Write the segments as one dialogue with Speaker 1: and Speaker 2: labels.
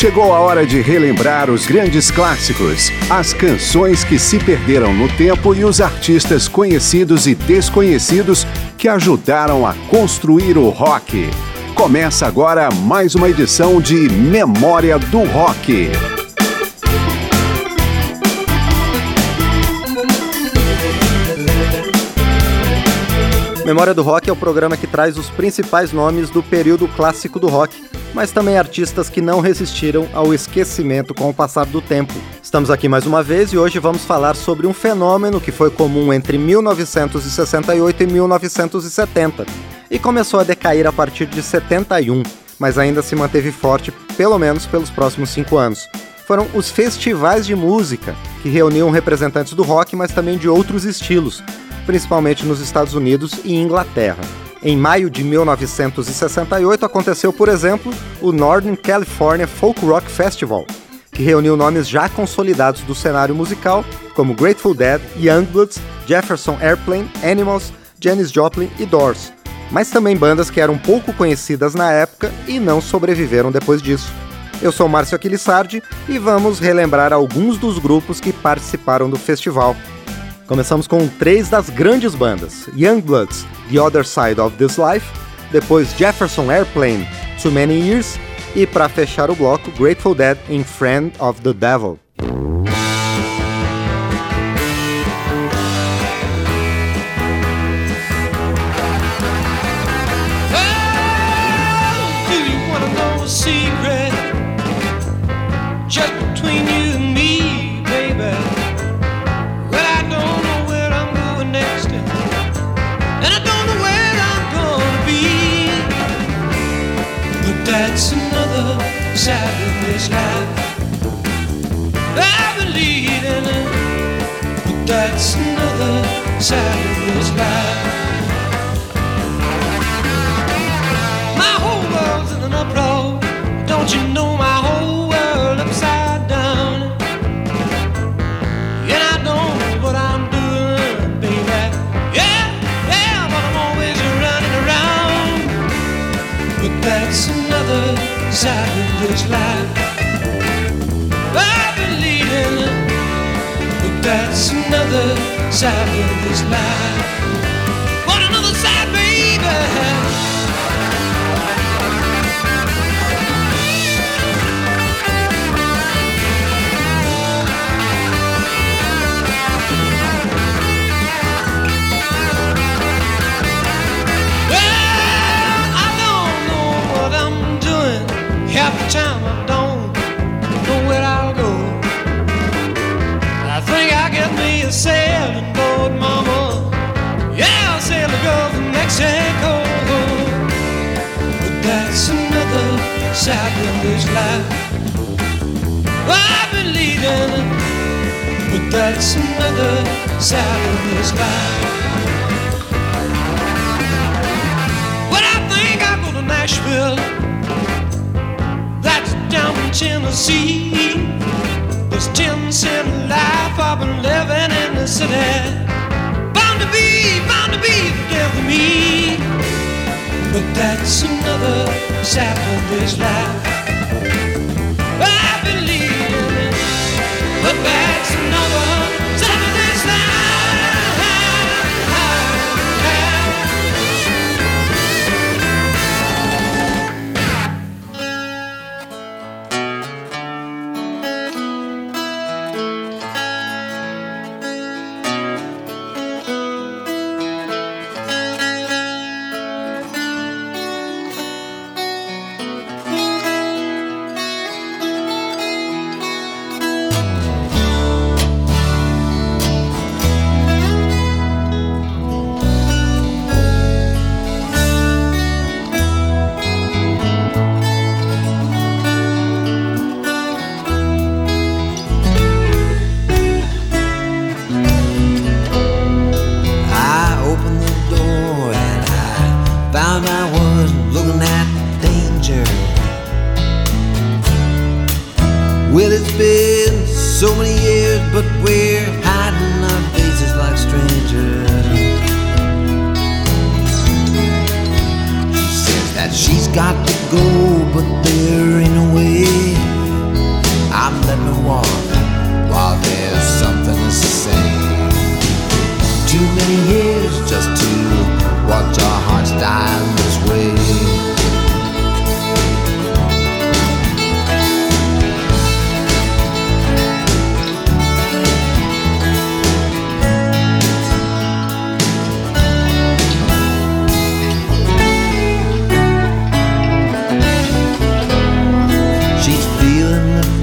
Speaker 1: Chegou a hora de relembrar os grandes clássicos, as canções que se perderam no tempo e os artistas conhecidos e desconhecidos que ajudaram a construir o rock. Começa agora mais uma edição de Memória do Rock.
Speaker 2: Memória do Rock é o programa que traz os principais nomes do período clássico do rock, mas também artistas que não resistiram ao esquecimento com o passar do tempo. Estamos aqui mais uma vez e hoje vamos falar sobre um fenômeno que foi comum entre 1968 e 1970 e começou a decair a partir de 71, mas ainda se manteve forte pelo menos pelos próximos cinco anos. Foram os festivais de música, que reuniam representantes do rock, mas também de outros estilos, principalmente nos Estados Unidos e Inglaterra. Em maio de 1968 aconteceu, por exemplo, o Northern California Folk Rock Festival, que reuniu nomes já consolidados do cenário musical, como Grateful Dead, Youngbloods, Jefferson Airplane, Animals, Janis Joplin e Doors, mas também bandas que eram pouco conhecidas na época e não sobreviveram depois disso. Eu sou Márcio Aquilissardi e vamos relembrar alguns dos grupos que participaram do festival. Começamos com três das grandes bandas: Youngbloods, The Other Side of This Life, depois Jefferson Airplane, Too Many Years e para fechar o bloco, Grateful Dead em Friend of the Devil.
Speaker 3: sad in this. That's another side of this life. What another side, baby? Sad in this life. I've been leading, but that's another sad in this life. But I think I'll go to Nashville. That's down in Tennessee. This ten cent life I've been living in the city. Bound to be, bound to be the death of me. But that's another Saturday's life. I believe, but that's another.
Speaker 4: it's been so many years, but we're hiding our faces like strangers. She says that she's got to go, but there ain't no way. I'm letting her walk while there's something to say. Too many years just to watch our hearts die.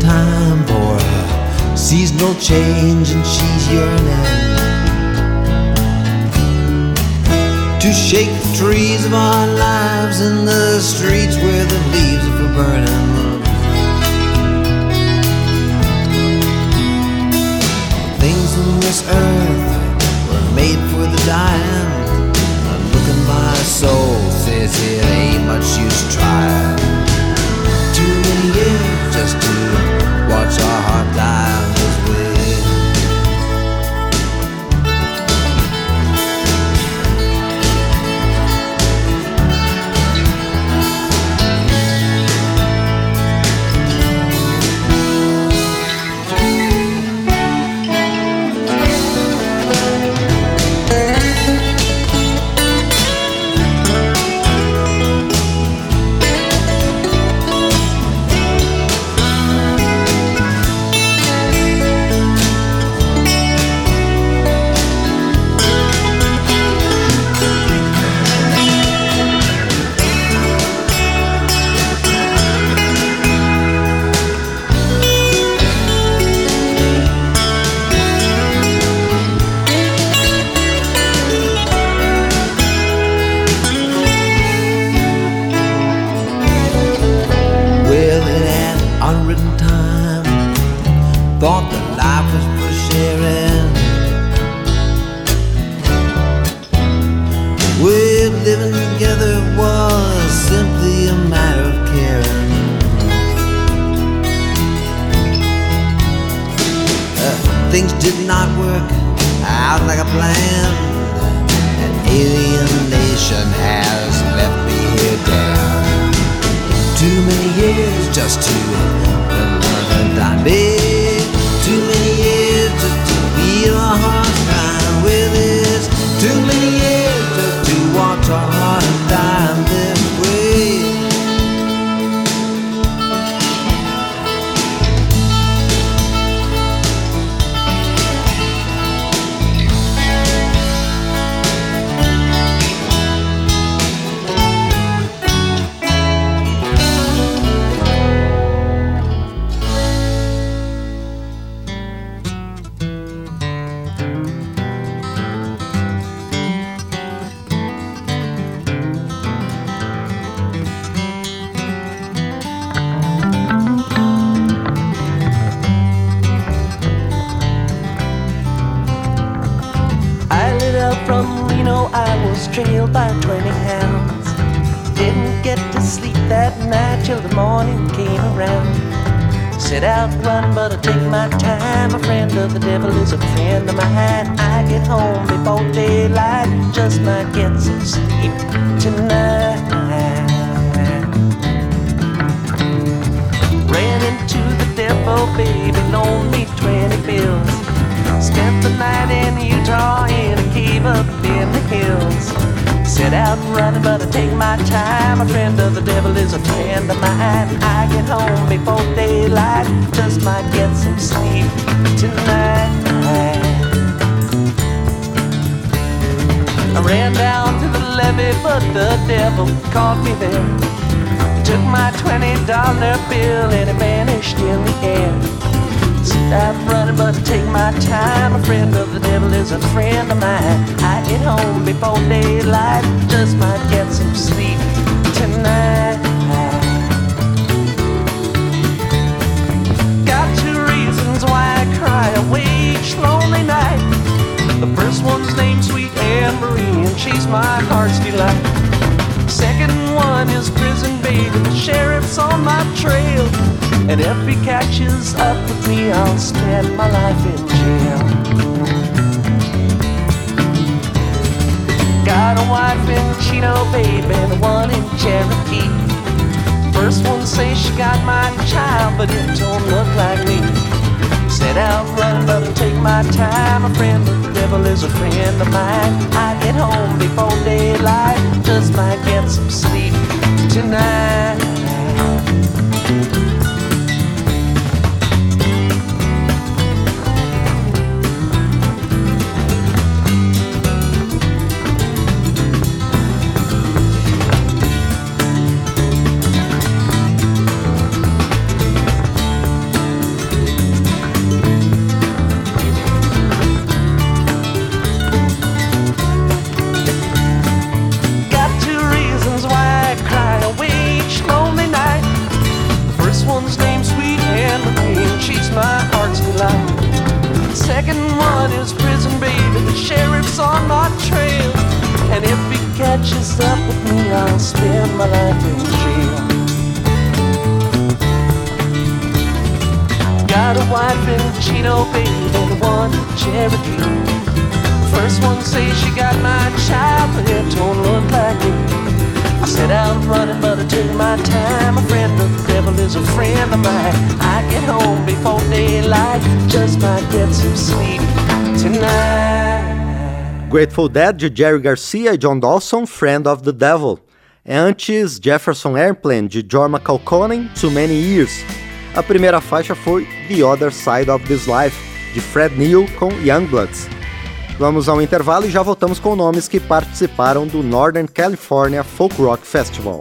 Speaker 4: time for a seasonal change, and she's yearning to shake the trees of our lives in the streets where the leaves are for burning. Things in this earth were made for the dying. I'm looking my soul says it ain't much use trying. handwritten time. Thought that life was for sharing. We're living together was simply a matter of caring. Uh, things did not work out like a plan. An alien nation has left me here down. Too many just to the mother.
Speaker 3: trail by 20 hounds. Didn't get to sleep that night till the morning came around. Set out running, but I take my time. A friend of the devil is a friend of mine. I get home before daylight, just might get some sleep tonight. Ran into the devil, baby, loaned me 20 bills. Spent the night in Utah get out and running, but I take my time. A friend of the devil is a friend of mine. I get home before daylight, just might get some sleep tonight. I ran down to the levee, but the devil caught me there. He took my twenty dollar bill and it vanished in the air. I'm running, but take my time. A friend of the devil is a friend of mine. I get home before daylight, just might get some sleep tonight. Got two reasons why I cry awake each lonely night. The first one's named Sweet Anne Marie, and she's my heart's delight. Second one is prison baby, the sheriff's on my trail. And if he catches up with me, I'll spend my life in jail. Got a wife in Chino, babe, and one in Cherokee. First one say she got my child, but it don't look like me. Set out running, but I take my time. A friend of the devil is a friend of mine. I get home before daylight, just might get some sleep tonight. Catches up with me, I'll spend my life in jail. Got a wife in Chino, baby, and one in Cherokee. First one says she got my child, but it don't look like me. I set out running, but I took my time. A friend of the devil is a friend of mine. I get home before daylight, just might get some sleep tonight.
Speaker 2: Grateful Dead de Jerry Garcia e John Dawson, Friend of the Devil. Antes, Jefferson Airplane de Jorma Kaukonen, Too Many Years. A primeira faixa foi The Other Side of This Life, de Fred Neil com Youngbloods. Vamos ao intervalo e já voltamos com nomes que participaram do Northern California Folk Rock Festival.